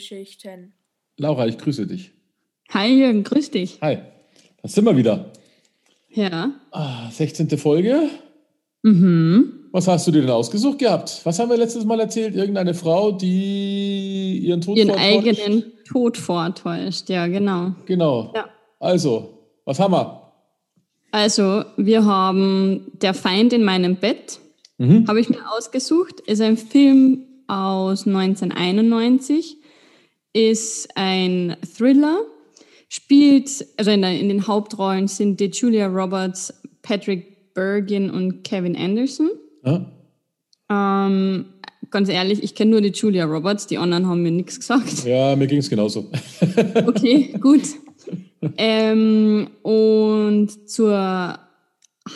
Familiengeschichten. Laura, ich grüße dich. Hi Jürgen, grüß dich. Hi, da sind wir wieder. Ja. Ah, 16. Folge. Mhm. Was hast du dir denn ausgesucht gehabt? Was haben wir letztes Mal erzählt? Irgendeine Frau, die ihren Tod Ihren vortäuscht? eigenen Tod vortäuscht, ja, genau. Genau. Ja. Also, was haben wir? Also, wir haben Der Feind in meinem Bett, Mhm. habe ich mir ausgesucht. Ist ein Film aus 1991, ist ein Thriller, spielt, also in, in den Hauptrollen sind die Julia Roberts, Patrick Bergin und Kevin Anderson. Ja? Ähm, ganz ehrlich, ich kenne nur die Julia Roberts, die anderen haben mir nichts gesagt. ja, mir ging es genauso. Okay, gut. Ähm, und zur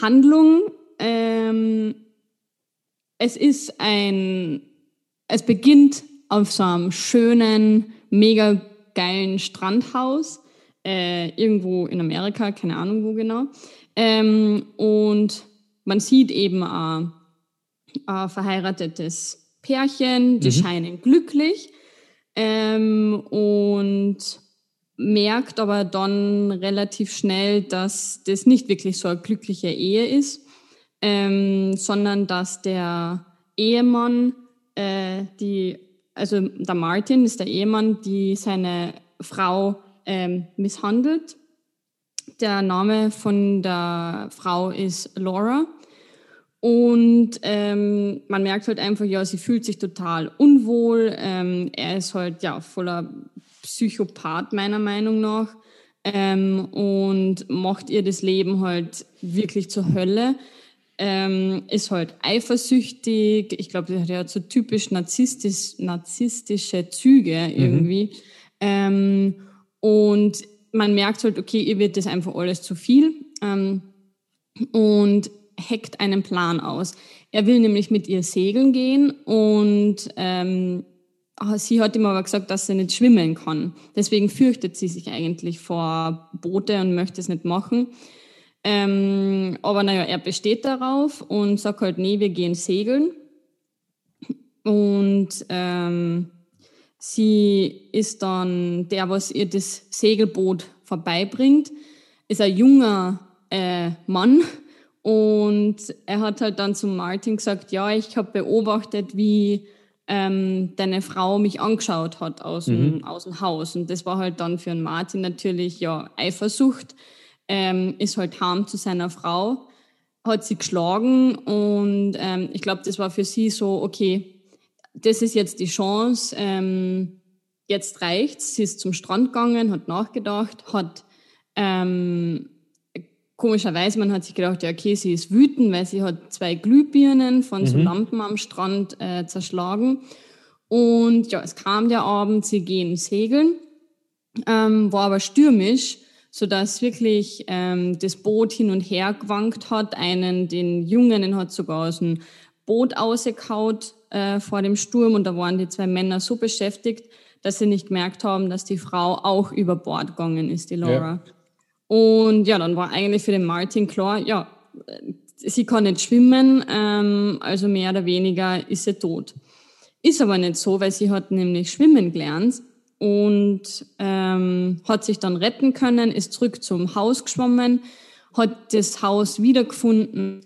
Handlung. Ähm, es ist ein, es beginnt auf so einem schönen, mega geilen Strandhaus, äh, irgendwo in Amerika, keine Ahnung wo genau. Ähm, und man sieht eben ein, ein verheiratetes Pärchen, die scheinen glücklich. Ähm, und merkt aber dann relativ schnell, dass das nicht wirklich so eine glückliche Ehe ist, ähm, sondern dass der Ehemann, äh, die, also der Martin ist der Ehemann, die seine Frau ähm, misshandelt. Der Name von der Frau ist Laura. Und ähm, man merkt halt einfach, ja, sie fühlt sich total unwohl. Ähm, er ist halt ja voller Psychopath meiner Meinung nach ähm, und macht ihr das Leben halt wirklich zur Hölle. Ähm, ist halt eifersüchtig. Ich glaube, der hat so typisch narzisstisch, narzisstische Züge irgendwie. Ähm, und man merkt halt, okay, ihr wird das einfach alles zu viel. Ähm, und hackt einen Plan aus. Er will nämlich mit ihr segeln gehen und ähm, ah, sie hat ihm aber gesagt, dass sie nicht schwimmen kann. Deswegen fürchtet sie sich eigentlich vor Boote und möchte es nicht machen. Ähm, aber naja, er besteht darauf und sagt halt, nee, wir gehen segeln. Und ähm, sie ist dann der, was ihr das Segelboot vorbeibringt, ist ein junger äh, Mann, und er hat halt dann zu Martin gesagt, ja, ich habe beobachtet, wie ähm, deine Frau mich angeschaut hat aus, dem, aus dem Haus. Und das war halt dann für den Martin natürlich ja Eifersucht. Ähm, ist halt heim zu seiner Frau, hat sie geschlagen und ähm, ich glaube, das war für sie so, okay, das ist jetzt die Chance, ähm, jetzt reicht's. Sie ist zum Strand gegangen, hat nachgedacht, hat ähm, komischerweise, man hat sich gedacht, ja, okay, sie ist wütend, weil sie hat zwei Glühbirnen von so Lampen am Strand äh, zerschlagen. Und ja, es kam der Abend, sie gehen segeln, ähm, war aber stürmisch, sodass wirklich ähm, das Boot hin und her gewankt hat. Einen, den Jungen, den hat sogar aus dem Boot ausgekaut äh, vor dem Sturm. Und da waren die zwei Männer so beschäftigt, dass sie nicht gemerkt haben, dass die Frau auch über Bord gegangen ist, die Laura. Und ja, dann war eigentlich für den Martin klar, ja, äh, sie kann nicht schwimmen, ähm, also mehr oder weniger ist sie tot. Ist aber nicht so, weil sie hat nämlich schwimmen gelernt und ähm, hat sich dann retten können, ist zurück zum Haus geschwommen, hat das Haus wiedergefunden,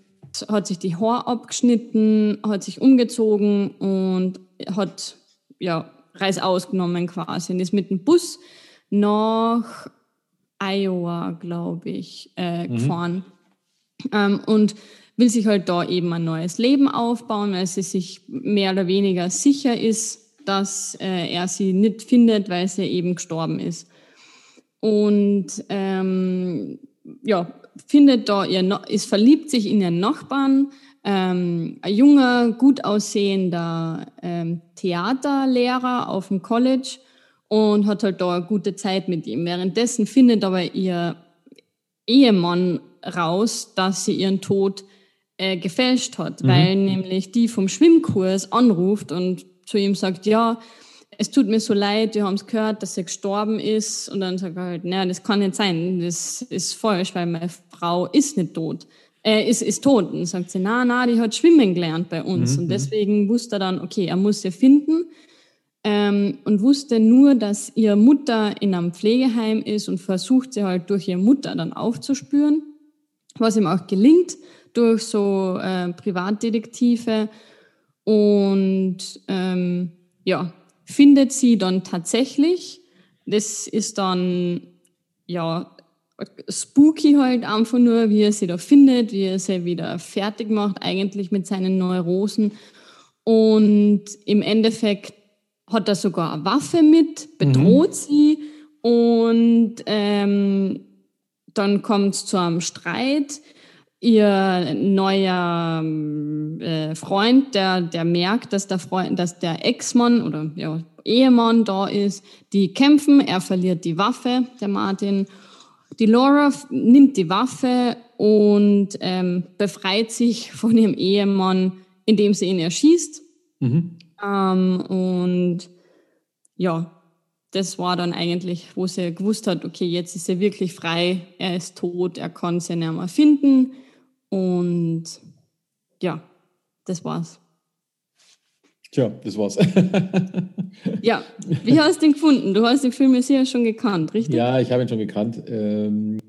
hat sich die Haare abgeschnitten, hat sich umgezogen und hat ja Reis ausgenommen quasi und ist mit dem Bus nach Iowa, glaube ich, äh, gefahren. Ähm, und will sich halt da eben ein neues Leben aufbauen, weil sie sich mehr oder weniger sicher ist, dass äh, er sie nicht findet, weil sie eben gestorben ist. Und ähm, ja, findet da ihr, Na- ist verliebt sich in ihren Nachbarn, ähm, ein junger, gut aussehender ähm, Theaterlehrer auf dem College und hat halt da eine gute Zeit mit ihm. Währenddessen findet aber ihr Ehemann raus, dass sie ihren Tod äh, gefälscht hat, weil nämlich die vom Schwimmkurs anruft und zu ihm sagt, ja, es tut mir so leid, wir haben es gehört, dass er gestorben ist. Und dann sagt er halt, naja, das kann nicht sein, das ist falsch, weil meine Frau ist nicht tot. Äh, ist, ist tot. Und sagt sie, na, na, die hat schwimmen gelernt bei uns. Und deswegen wusste er dann, okay, er muss sie finden. ähm, und wusste nur, dass ihre Mutter in einem Pflegeheim ist und versucht sie halt durch ihre Mutter dann aufzuspüren, was ihm auch gelingt durch so äh, Privatdetektive und ähm, ja, findet sie dann tatsächlich. Das ist dann ja spooky halt einfach nur, wie er sie da findet, wie er sie wieder fertig macht, eigentlich mit seinen Neurosen. Und im Endeffekt hat er sogar eine Waffe mit, bedroht mhm. sie und ähm, dann kommt es zu einem Streit. Ihr neuer äh, Freund, der, der merkt, dass der Freund, dass der Ex-Mann oder ja, Ehemann da ist, die kämpfen, er verliert die Waffe, der Martin. Die Laura nimmt die Waffe und ähm, befreit sich von ihrem Ehemann, indem sie ihn erschießt. Mhm. Ähm, und ja, das war dann eigentlich, wo sie gewusst hat, okay, jetzt ist er wirklich frei, er ist tot, er kann sie nicht mehr finden. Und ja, das war's. Tja, das war's. ja, wie hast du ihn gefunden? Du hast den Film ja sicher schon gekannt, richtig? Ja, ich habe ihn schon gekannt. Ähm,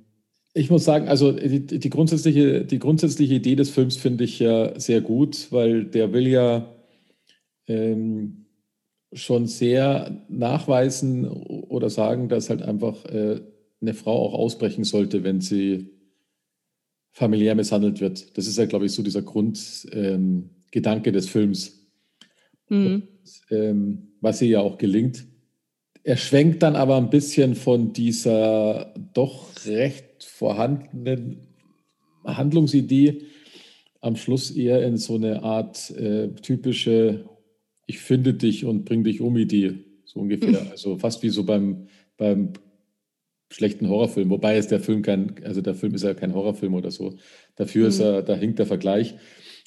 ich muss sagen, also die, die, grundsätzliche, die grundsätzliche Idee des Films finde ich ja sehr gut, weil der will ja ähm, schon sehr nachweisen oder sagen, dass halt einfach äh, eine Frau auch ausbrechen sollte, wenn sie familiär misshandelt wird. Das ist ja, glaube ich, so dieser Grundgedanke ähm, des Films. Mhm. Und, ähm, was ihr ja auch gelingt. Er schwenkt dann aber ein bisschen von dieser doch recht vorhandenen Handlungsidee am Schluss eher in so eine Art äh, typische ich finde dich und bring dich um Idee, so ungefähr. Mhm. Also fast wie so beim, beim schlechten Horrorfilm, wobei ist der Film kein, also der Film ist ja kein Horrorfilm oder so. Dafür mhm. ist er, da hinkt der Vergleich.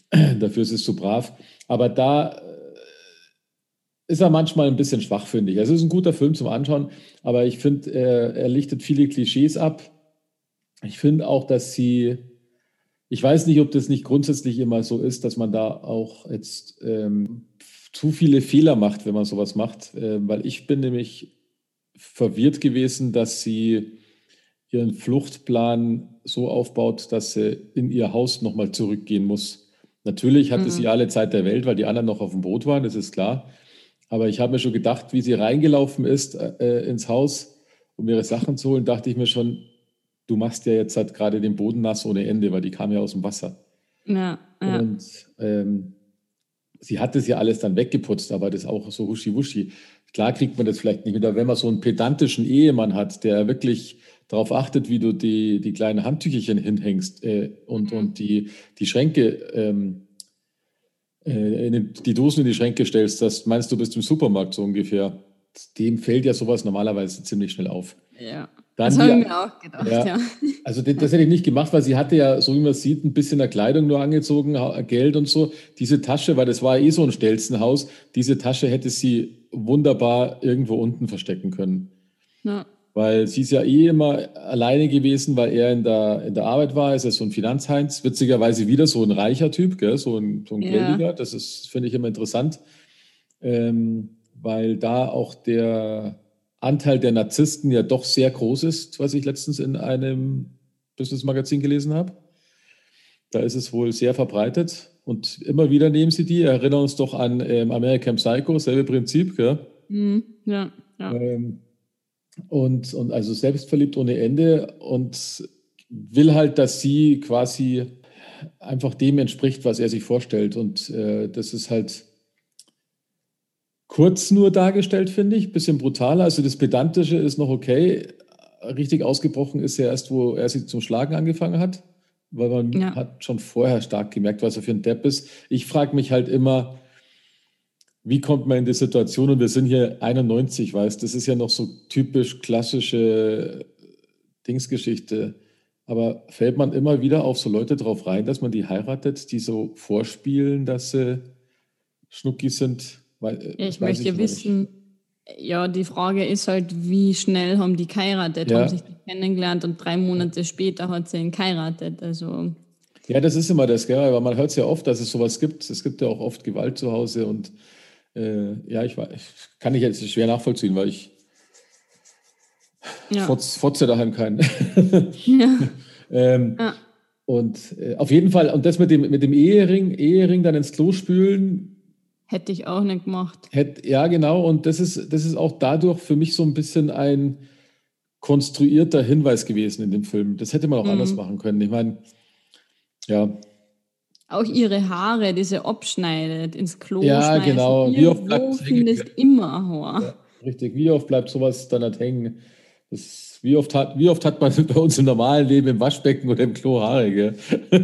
Dafür ist es zu brav. Aber da äh, ist er manchmal ein bisschen schwach, finde ich. Also es ist ein guter Film zum Anschauen, aber ich finde, er, er lichtet viele Klischees ab. Ich finde auch, dass sie, ich weiß nicht, ob das nicht grundsätzlich immer so ist, dass man da auch jetzt ähm, zu viele Fehler macht, wenn man sowas macht, äh, weil ich bin nämlich verwirrt gewesen, dass sie ihren Fluchtplan so aufbaut, dass sie in ihr Haus nochmal zurückgehen muss. Natürlich hatte mhm. sie alle Zeit der Welt, weil die anderen noch auf dem Boot waren, das ist klar. Aber ich habe mir schon gedacht, wie sie reingelaufen ist äh, ins Haus, um ihre Sachen zu holen, dachte ich mir schon, du machst ja jetzt halt gerade den Boden nass ohne Ende, weil die kam ja aus dem Wasser. Ja, ja. Und ähm, sie hat das ja alles dann weggeputzt, aber das auch so huschi-wuschi. Klar kriegt man das vielleicht nicht mit, aber wenn man so einen pedantischen Ehemann hat, der wirklich darauf achtet, wie du die, die kleinen Handtücherchen hinhängst äh, und, mhm. und die, die Schränke, ähm, äh, in die Dosen in die Schränke stellst, das meinst du bist im Supermarkt so ungefähr. Dem fällt ja sowas normalerweise ziemlich schnell auf. Ja. Dann das habe ich mir auch gedacht, ja. ja. Also das, hätte ich nicht gemacht, weil sie hatte ja, so wie man sieht, ein bisschen der Kleidung nur angezogen, Geld und so. Diese Tasche, weil das war eh so ein Stelzenhaus, diese Tasche hätte sie wunderbar irgendwo unten verstecken können. Ja. Weil sie ist ja eh immer alleine gewesen, weil er in der, in der Arbeit war. Ist ja so ein Finanzheinz. Witzigerweise wieder so ein reicher Typ, gell? so ein, so ein ja. Geldiger. Das ist, finde ich immer interessant. Ähm, weil da auch der, Anteil der Narzissten ja doch sehr groß ist, was ich letztens in einem Business-Magazin gelesen habe. Da ist es wohl sehr verbreitet und immer wieder nehmen sie die. Erinnern uns doch an ähm, American Psycho, selbe Prinzip, gell? Mhm, ja, ja. Ähm, und, und also selbstverliebt ohne Ende und will halt, dass sie quasi einfach dem entspricht, was er sich vorstellt. Und äh, das ist halt kurz nur dargestellt, finde ich. Bisschen brutaler. Also das Pedantische ist noch okay. Richtig ausgebrochen ist ja erst, wo er sich zum Schlagen angefangen hat. Weil man ja. hat schon vorher stark gemerkt, was er für ein Depp ist. Ich frage mich halt immer, wie kommt man in die Situation, und wir sind hier 91, weißt das ist ja noch so typisch klassische Dingsgeschichte. Aber fällt man immer wieder auf so Leute drauf rein, dass man die heiratet, die so vorspielen, dass sie Schnuckis sind? Weil, äh, ich möchte ich wissen, nicht. ja, die Frage ist halt, wie schnell haben die geheiratet, ja. haben sich kennengelernt und drei Monate später hat sie ihn geheiratet. Also. Ja, das ist immer das, gell? weil man hört es ja oft, dass es sowas gibt. Es gibt ja auch oft Gewalt zu Hause und äh, ja, ich, ich kann ich jetzt schwer nachvollziehen, weil ich ja. Fotz, Fotze daheim keinen. ja. ähm, ja. Und äh, auf jeden Fall, und das mit dem, mit dem Ehering, Ehering dann ins Klo spülen. Hätte ich auch nicht gemacht. Hätt, ja, genau. Und das ist, das ist auch dadurch für mich so ein bisschen ein konstruierter Hinweis gewesen in dem Film. Das hätte man auch mhm. anders machen können. Ich meine, ja. Auch ihre Haare, die sie abschneidet, ins Klo Ja, genau. Wie oft bleibt findest immer Haar. Ja, richtig. Wie oft bleibt sowas dann halt hängen? Das, wie, oft hat, wie oft hat man bei uns im normalen Leben im Waschbecken oder im Klo Haare? Gell?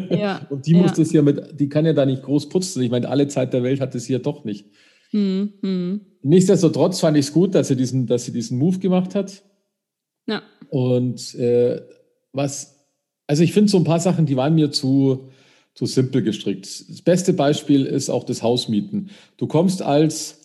Ja, Und die muss das ja mit, die kann ja da nicht groß putzen. Ich meine, alle Zeit der Welt hat es hier doch nicht. Hm, hm. Nichtsdestotrotz fand ich es gut, dass sie diesen, dass sie diesen Move gemacht hat. Ja. Und äh, was, also ich finde so ein paar Sachen, die waren mir zu, zu simpel gestrickt. Das beste Beispiel ist auch das Hausmieten. Du kommst als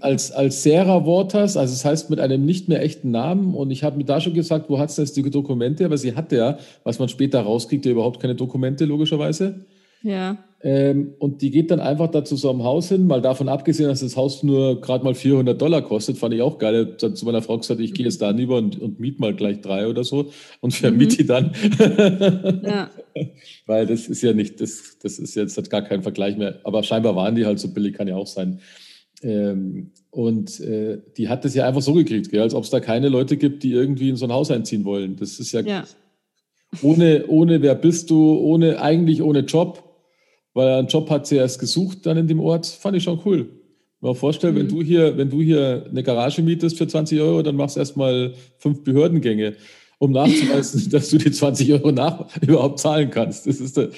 als, als Sarah Waters, also das heißt mit einem nicht mehr echten Namen. Und ich habe mir da schon gesagt, wo hat sie jetzt die Dokumente? Aber sie hatte ja, was man später rauskriegt, ja überhaupt keine Dokumente, logischerweise. Ja. Ähm, und die geht dann einfach da zu so einem Haus hin, mal davon abgesehen, dass das Haus nur gerade mal 400 Dollar kostet, fand ich auch geil. Ich habe zu meiner Frau gesagt, ich gehe jetzt da rüber und, und miet mal gleich drei oder so und vermiete mhm. die dann. ja. Weil das ist ja nicht, das, das ist jetzt hat gar kein Vergleich mehr. Aber scheinbar waren die halt so billig, kann ja auch sein. Ähm, und äh, die hat das ja einfach so gekriegt, gell? als ob es da keine Leute gibt, die irgendwie in so ein Haus einziehen wollen. Das ist ja, ja. ohne, ohne wer bist du, ohne, eigentlich ohne Job, weil einen Job hat sie erst gesucht dann in dem Ort, fand ich schon cool. Wenn man vorstellt, mhm. wenn du hier, wenn du hier eine Garage mietest für 20 Euro, dann machst du erstmal fünf Behördengänge, um nachzuweisen, dass du die 20 Euro nach überhaupt zahlen kannst. Das ist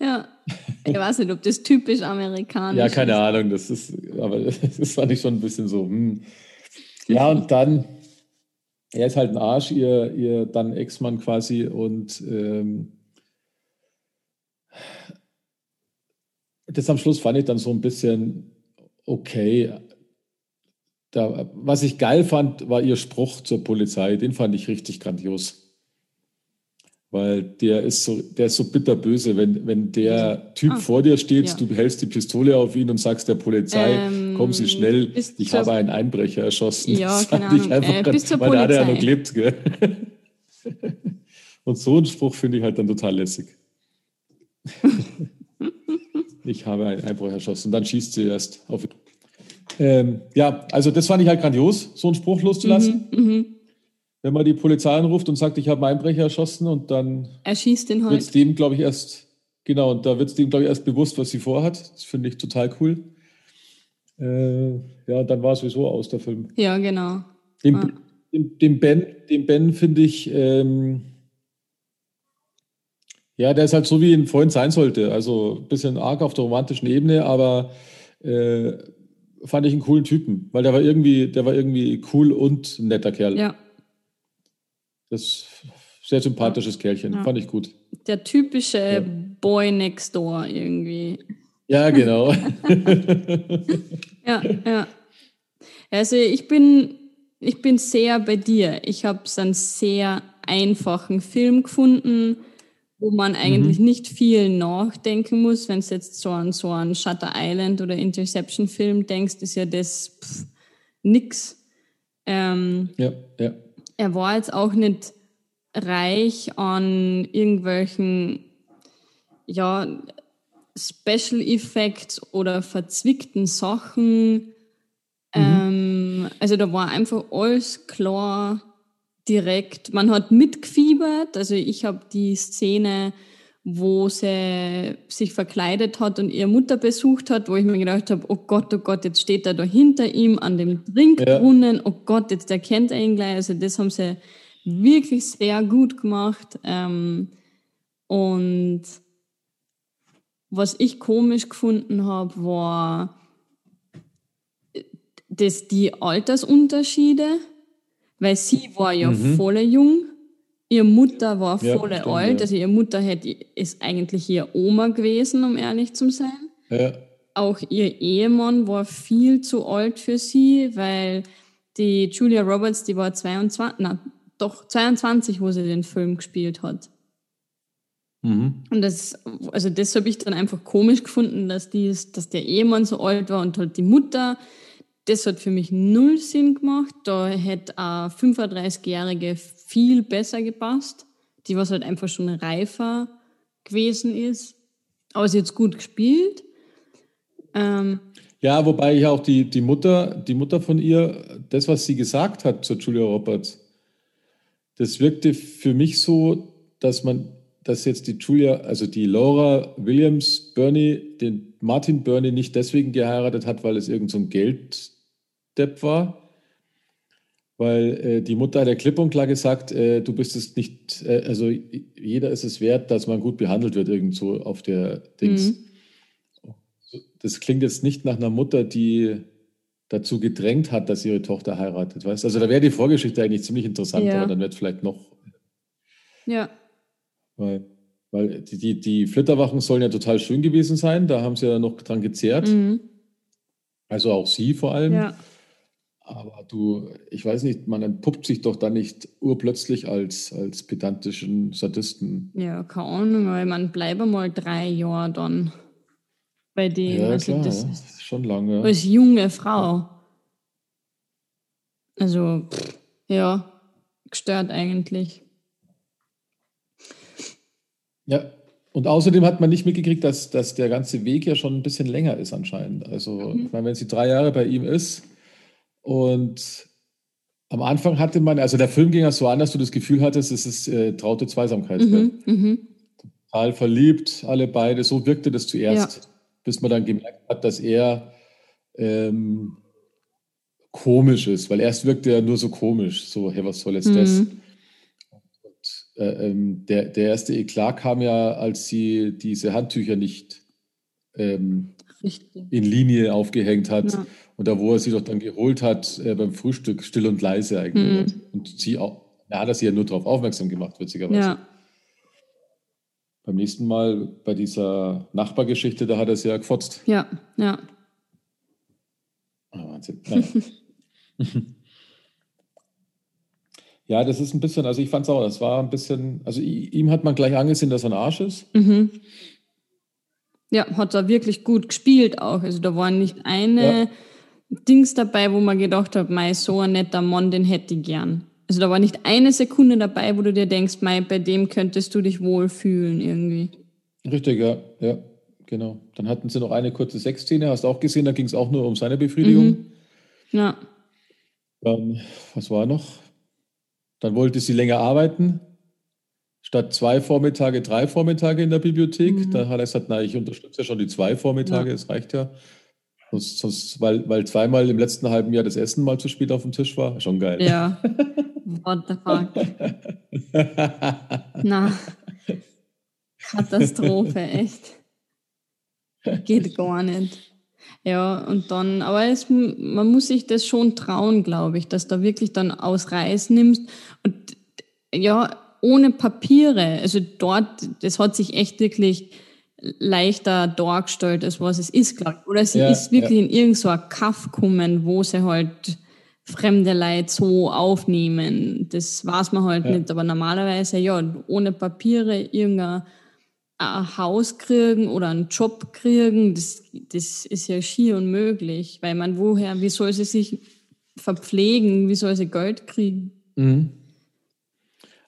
Ja, ich weiß nicht, ob das typisch amerikanisch ist. Ja, keine ist. Ahnung, das ist, aber das fand ich schon ein bisschen so. Hm. Ja, und dann, er ist halt ein Arsch, ihr, ihr dann Ex-Mann quasi und ähm, das am Schluss fand ich dann so ein bisschen okay. Da, was ich geil fand, war ihr Spruch zur Polizei. Den fand ich richtig grandios. Weil der ist so, der ist so bitterböse, wenn, wenn der Typ ah, vor dir steht, ja. du hältst die Pistole auf ihn und sagst der Polizei, ähm, kommen Sie schnell, ich habe einen Einbrecher erschossen. Ja, das keine Ahnung. Einfach äh, grad, bis zur weil Polizei. der ja noch lebt, gell? Und so einen Spruch finde ich halt dann total lässig. ich habe einen Einbrecher erschossen. Dann schießt sie erst auf. Ähm, ja, also das fand ich halt grandios, so einen Spruch loszulassen. Mhm, mh wenn man die Polizei anruft und sagt, ich habe einen Einbrecher erschossen und dann erschießt den. Wird es dem, glaube ich, erst, genau, und da wird es dem, glaube ich, erst bewusst, was sie vorhat. Das finde ich total cool. Äh, ja, dann war es sowieso aus der Film. Ja, genau. Dem, ah. dem, dem Ben, dem Ben finde ich, ähm, ja, der ist halt so, wie ein Freund sein sollte. Also ein bisschen arg auf der romantischen Ebene, aber äh, fand ich einen coolen Typen, weil der war irgendwie, der war irgendwie cool und ein netter Kerl. Ja. Das ist ein sehr sympathisches Kerlchen, ja. fand ich gut. Der typische ja. Boy next door irgendwie. Ja, genau. ja, ja. Also ich bin, ich bin sehr bei dir. Ich habe so einen sehr einfachen Film gefunden, wo man eigentlich mhm. nicht viel nachdenken muss. Wenn es jetzt so an so einen Shutter Island oder Interception Film denkst, ist ja das pff, nix. Ähm, ja, ja er war jetzt auch nicht reich an irgendwelchen, ja, Special Effects oder verzwickten Sachen. Mhm. Ähm, also da war einfach alles klar direkt. Man hat mitgefiebert. Also ich habe die Szene, wo sie sich verkleidet hat und ihre Mutter besucht hat, wo ich mir gedacht habe, oh Gott, oh Gott, jetzt steht er da hinter ihm an dem Trinkbrunnen, ja. oh Gott, jetzt erkennt er ihn gleich. Also das haben sie wirklich sehr gut gemacht. Ähm, und was ich komisch gefunden habe, war dass die Altersunterschiede, weil sie war ja mhm. voll jung Ihre Mutter war voll ja, alt, also ihre Mutter hätte, ist eigentlich ihr Oma gewesen, um ehrlich zu sein. Ja. Auch ihr Ehemann war viel zu alt für sie, weil die Julia Roberts, die war 22, na, doch 22, wo sie den Film gespielt hat. Mhm. Und das, also das habe ich dann einfach komisch gefunden, dass, die, dass der Ehemann so alt war und halt die Mutter. Das hat für mich null Sinn gemacht. Da hätte eine 35-Jährige viel besser gepasst, die was halt einfach schon reifer gewesen ist. Aber sie hat gut gespielt. Ähm, ja, wobei ich auch die, die Mutter, die Mutter von ihr, das, was sie gesagt hat zur Julia Roberts, das wirkte für mich so, dass man, dass jetzt die Julia, also die Laura Williams Bernie, den Martin Bernie nicht deswegen geheiratet hat, weil es irgend so Gelddepp war, weil äh, die Mutter hat ja klipp und klar gesagt, äh, du bist es nicht, äh, also jeder ist es wert, dass man gut behandelt wird irgendwo auf der Dings. Mhm. Das klingt jetzt nicht nach einer Mutter, die dazu gedrängt hat, dass ihre Tochter heiratet, weißt Also da wäre die Vorgeschichte eigentlich ziemlich interessant, ja. aber dann wird vielleicht noch. Ja. Weil, weil die, die, die Flitterwachen sollen ja total schön gewesen sein, da haben sie ja noch dran gezehrt. Mhm. Also auch sie vor allem. Ja. Aber du, ich weiß nicht, man entpuppt sich doch da nicht urplötzlich als, als pedantischen Sadisten. Ja, keine Ahnung, weil man bleibe mal drei Jahre dann bei dem. Ja, also klar, das ja. ist schon lange. Als junge Frau. Also, pff, ja, gestört eigentlich. Ja, und außerdem hat man nicht mitgekriegt, dass, dass der ganze Weg ja schon ein bisschen länger ist anscheinend. Also, mhm. ich meine, wenn sie drei Jahre bei ihm ist und am Anfang hatte man, also der Film ging ja so an, dass du das Gefühl hattest, es ist äh, traute Zweisamkeit. Mhm, mhm. Total verliebt, alle beide, so wirkte das zuerst. Ja bis man dann gemerkt hat, dass er ähm, komisch ist, weil erst wirkte er nur so komisch, so, hey, was soll jetzt mhm. das? Und, äh, ähm, der, der erste Eklat kam ja, als sie diese Handtücher nicht ähm, in Linie aufgehängt hat. Ja. Und da, wo er sie doch dann geholt hat äh, beim Frühstück, still und leise eigentlich. Mhm. Und sie auch, da hat er sie ja nur darauf aufmerksam gemacht, witzigerweise. Ja. Beim nächsten Mal bei dieser Nachbargeschichte, da hat er es ja gefotzt. Ja, ja. Oh, Wahnsinn. Naja. ja, das ist ein bisschen, also ich fand es auch, das war ein bisschen, also ihm hat man gleich angesehen, dass er ein Arsch ist. Mhm. Ja, hat er wirklich gut gespielt auch. Also da war nicht eine ja. Dings dabei, wo man gedacht hat, mein so ein netter Mann, den hätte ich gern. Also da war nicht eine Sekunde dabei, wo du dir denkst, Mai, bei dem könntest du dich wohlfühlen irgendwie. Richtig, ja, ja, genau. Dann hatten sie noch eine kurze Sexszene, hast du auch gesehen, da ging es auch nur um seine Befriedigung. Mhm. Ja. Dann, was war noch? Dann wollte sie länger arbeiten. Statt zwei Vormittage, drei Vormittage in der Bibliothek. Mhm. Da hat er gesagt, na, ich unterstütze ja schon die zwei Vormittage, es ja. reicht ja. Sonst, sonst, weil, weil zweimal im letzten halben Jahr das Essen mal zu spät auf dem Tisch war. Schon geil. Ja. What the fuck? Na. Katastrophe, echt. Geht gar nicht. Ja, und dann, aber es, man muss sich das schon trauen, glaube ich, dass du wirklich dann aus Reis nimmst. Und ja, ohne Papiere, also dort, das hat sich echt wirklich leichter dargestellt, als was es ist, glaube ich. Oder sie ja, ist wirklich ja. in irgendein so Kaff gekommen, wo sie halt fremde Leute so aufnehmen. Das weiß man halt ja. nicht. Aber normalerweise, ja, ohne Papiere irgendein ein Haus kriegen oder einen Job kriegen, das, das ist ja schier unmöglich. Weil man woher, wie soll sie sich verpflegen, wie soll sie Geld kriegen? Mhm.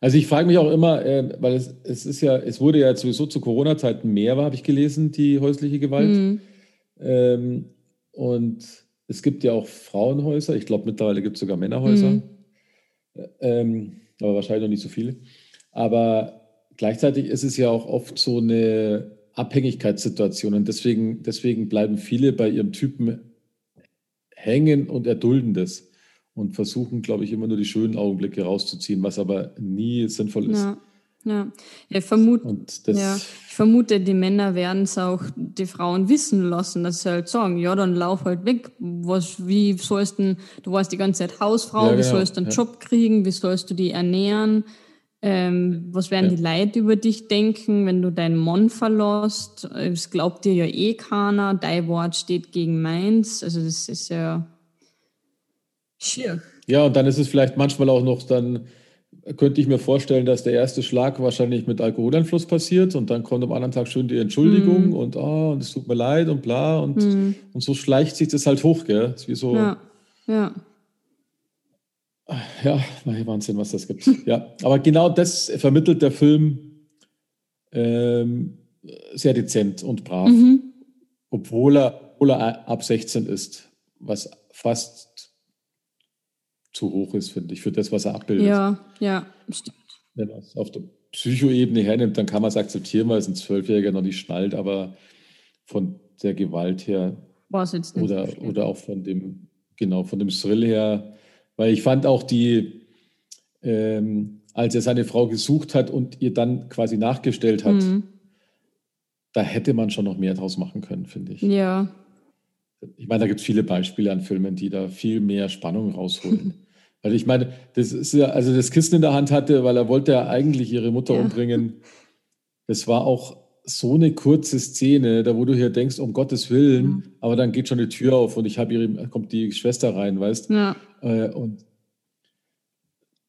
Also ich frage mich auch immer, äh, weil es, es ist ja, es wurde ja sowieso zu Corona-Zeiten mehr, habe ich gelesen, die häusliche Gewalt. Mhm. Ähm, und es gibt ja auch Frauenhäuser. Ich glaube, mittlerweile gibt es sogar Männerhäuser. Mhm. Ähm, aber wahrscheinlich noch nicht so viele. Aber gleichzeitig ist es ja auch oft so eine Abhängigkeitssituation. Und deswegen, deswegen bleiben viele bei ihrem Typen hängen und erdulden das und versuchen, glaube ich, immer nur die schönen Augenblicke rauszuziehen, was aber nie sinnvoll ist. Ja. Ja, ich vermute, ja, ich vermute, die Männer werden es auch die Frauen wissen lassen, dass sie halt sagen, ja, dann lauf halt weg. Was, wie sollst du, du warst die ganze Zeit Hausfrau, ja, genau. wie sollst du einen ja. Job kriegen, wie sollst du die ernähren? Ähm, was werden ja. die Leute über dich denken, wenn du deinen Mann verlässt? Es glaubt dir ja eh keiner, dein Wort steht gegen meins. Also das ist ja Schier. Ja, und dann ist es vielleicht manchmal auch noch dann, könnte ich mir vorstellen, dass der erste Schlag wahrscheinlich mit Alkoholeinfluss passiert und dann kommt am anderen Tag schön die Entschuldigung mm. und oh, und es tut mir leid und bla und, mm. und so schleicht sich das halt hoch, gell? Ist wie so. Ja, ja. Ja, Wahnsinn, was das gibt. ja, aber genau das vermittelt der Film ähm, sehr dezent und brav, mhm. obwohl, er, obwohl er ab 16 ist, was fast zu hoch ist, finde ich, für das, was er abbildet. Ja, ja, stimmt. Wenn man es auf der Psychoebene hernimmt, dann kann man es akzeptieren, weil es ein Zwölfjähriger noch nicht schnallt, aber von der Gewalt her jetzt nicht oder, oder auch von dem, genau, von dem Thrill her, weil ich fand auch die, ähm, als er seine Frau gesucht hat und ihr dann quasi nachgestellt hat, mhm. da hätte man schon noch mehr draus machen können, finde ich. Ja, ich meine, da gibt es viele Beispiele an Filmen, die da viel mehr Spannung rausholen. Weil ich meine, das ist ja, also das Kissen in der Hand hatte, weil er wollte ja eigentlich ihre Mutter ja. umbringen. Das war auch so eine kurze Szene, da wo du hier denkst, um Gottes Willen, mhm. aber dann geht schon die Tür auf und ich habe ihre, kommt die Schwester rein, weißt? Ja. Äh, und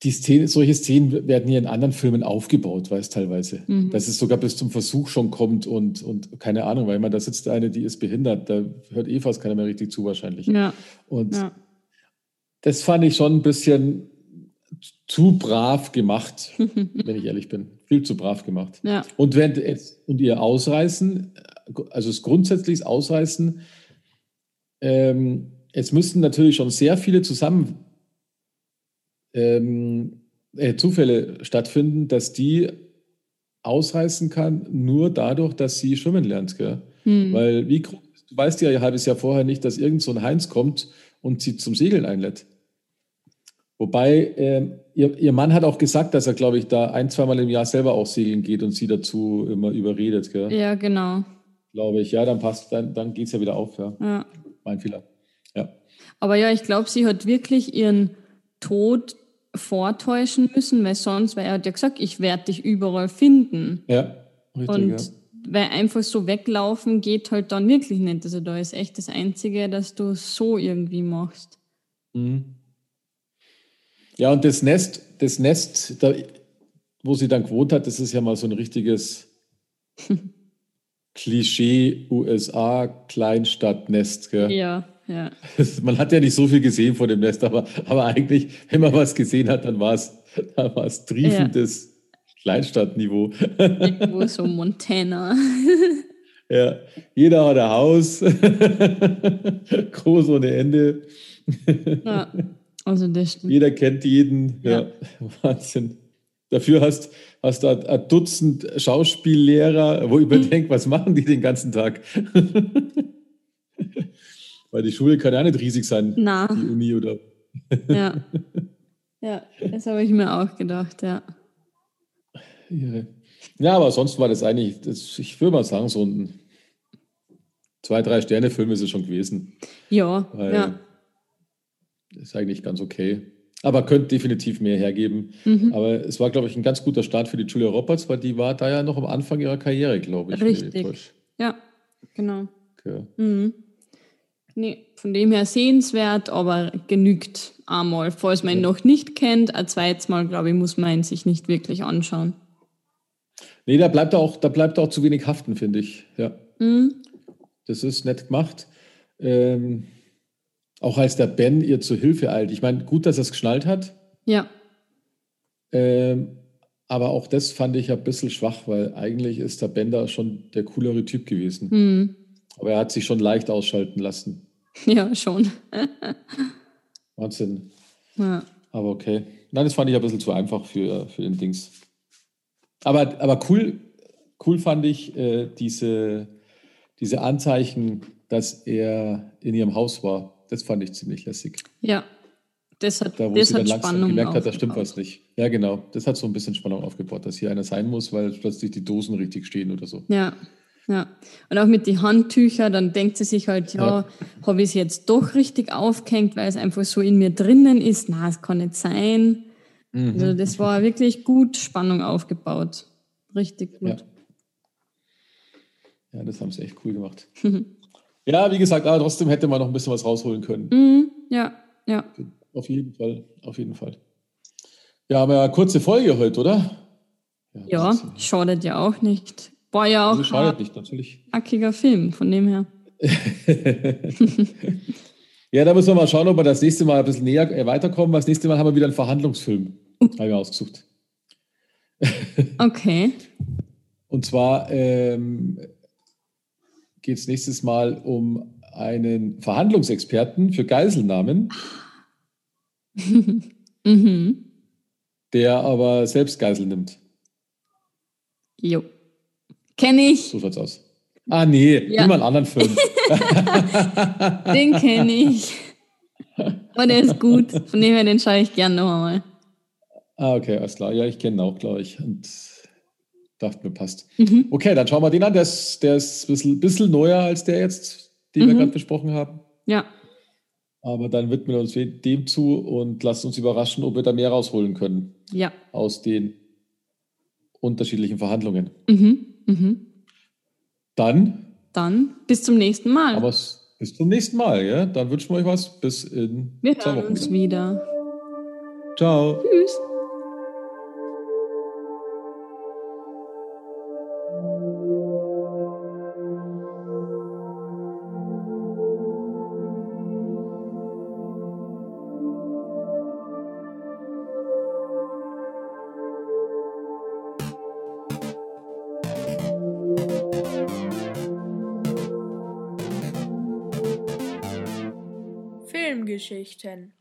die Szene, solche Szenen werden hier in anderen Filmen aufgebaut, weiß teilweise. Mhm. Dass es sogar bis zum Versuch schon kommt und, und keine Ahnung, weil man da sitzt eine, die ist behindert, da hört eh fast keiner mehr richtig zu wahrscheinlich. Ja. Und ja. das fand ich schon ein bisschen zu brav gemacht, wenn ich ehrlich bin. Viel zu brav gemacht. Ja. Und wenn und ihr Ausreißen, also das grundsätzlich Ausreißen, ähm, es müssten natürlich schon sehr viele zusammen ähm, äh, Zufälle stattfinden, dass die ausreißen kann, nur dadurch, dass sie schwimmen lernt. Gell? Hm. Weil, wie, du weißt ja ein halbes Jahr vorher nicht, dass irgend so ein Heinz kommt und sie zum Segeln einlädt. Wobei, äh, ihr, ihr, Mann hat auch gesagt, dass er, glaube ich, da ein, zweimal im Jahr selber auch segeln geht und sie dazu immer überredet. Gell? Ja, genau. Glaube ich, ja, dann passt, dann, dann geht es ja wieder auf. Ja. ja. Mein Fehler. Ja. Aber ja, ich glaube, sie hat wirklich ihren Tod vortäuschen müssen, weil sonst, weil er hat ja gesagt, ich werde dich überall finden. Ja, richtig, Und ja. weil einfach so weglaufen geht halt dann wirklich nicht. Also da ist echt das Einzige, dass du so irgendwie machst. Mhm. Ja, und das Nest, das Nest, da, wo sie dann gewohnt hat, das ist ja mal so ein richtiges Klischee USA Kleinstadtnest. Gell? Ja. Ja. Man hat ja nicht so viel gesehen von dem Nest, aber, aber eigentlich, wenn man was gesehen hat, dann war es, dann triefendes ja. Kleinstadtniveau. Irgendwo so Montana. Ja, jeder hat ein Haus, groß ohne Ende. Ja, also das stimmt. Jeder kennt jeden. Ja, ja. Wahnsinn. Dafür hast, hast du ein Dutzend Schauspiellehrer, wo ich mir mhm. denke, was machen die den ganzen Tag? Weil die Schule kann ja nicht riesig sein, Na. die Uni oder. ja. ja, das habe ich mir auch gedacht, ja. Ja, aber sonst war das eigentlich, das, ich würde mal sagen, so ein zwei, drei Sterne-Film ist es schon gewesen. Ja, Weil ja. Ist eigentlich ganz okay. Aber könnte definitiv mehr hergeben. Mhm. Aber es war, glaube ich, ein ganz guter Start für die Julia Roberts, weil die war da ja noch am Anfang ihrer Karriere, glaube ich. Richtig. Ja, genau. Okay. Mhm. Nee, von dem her sehenswert, aber genügt einmal. Falls man ihn noch nicht kennt, ein zweites Mal, glaube ich, muss man ihn sich nicht wirklich anschauen. Nee, da bleibt auch, da bleibt auch zu wenig haften, finde ich. Ja. Mhm. Das ist nett gemacht. Ähm, auch als der Ben ihr zu Hilfe eilt. Ich meine, gut, dass er es geschnallt hat. Ja. Ähm, aber auch das fand ich ein bisschen schwach, weil eigentlich ist der Ben da schon der coolere Typ gewesen. Mhm. Aber er hat sich schon leicht ausschalten lassen. Ja, schon. Wahnsinn. Ja. Aber okay. Nein, das fand ich ein bisschen zu einfach für, für den Dings. Aber, aber cool, cool fand ich äh, diese, diese Anzeichen, dass er in ihrem Haus war. Das fand ich ziemlich lässig. Ja, das hat, da, wo das sie dann langsam Spannung gemerkt hat, da stimmt was nicht. Ja, genau. Das hat so ein bisschen Spannung aufgebaut, dass hier einer sein muss, weil plötzlich die Dosen richtig stehen oder so. Ja, ja, und auch mit den Handtüchern, dann denkt sie sich halt, ja, ja. habe ich es jetzt doch richtig aufgehängt, weil es einfach so in mir drinnen ist. Na, es kann nicht sein. Mhm. Also das war wirklich gut Spannung aufgebaut. Richtig gut. Ja, ja das haben sie echt cool gemacht. ja, wie gesagt, aber trotzdem hätte man noch ein bisschen was rausholen können. Mhm. Ja, ja. Auf jeden Fall, auf jeden Fall. Ja, haben wir eine kurze Folge heute, oder? Ja, ja schadet ja auch nicht. War ja auch also schadet nicht, natürlich. Ackiger Film, von dem her. ja, da müssen wir mal schauen, ob wir das nächste Mal ein bisschen näher äh, weiterkommen. Das nächste Mal haben wir wieder einen Verhandlungsfilm. Uh. Habe ich ausgesucht. okay. Und zwar ähm, geht es nächstes Mal um einen Verhandlungsexperten für Geiselnahmen, mhm. der aber selbst Geisel nimmt. Jo. Kenne ich. So schaut's aus. Ah, nee, ja. immer einen anderen Film. den kenne ich. Und der ist gut. Von dem her, den schaue ich gerne noch einmal. Ah, okay, alles klar. Ja, ich kenne ihn auch, glaube ich. Und dachte mir, passt. Mhm. Okay, dann schauen wir den an. Der ist, der ist ein bisschen, bisschen neuer als der jetzt, den mhm. wir gerade besprochen haben. Ja. Aber dann widmen wir uns dem zu und lassen uns überraschen, ob wir da mehr rausholen können. Ja. Aus den unterschiedlichen Verhandlungen. Mhm. Mhm. Dann. Dann bis zum nächsten Mal. Aber bis zum nächsten Mal, ja? Dann wünschen wir euch was. Bis in wir zwei Wochen. uns wieder. Ciao. Tschüss. Geschichten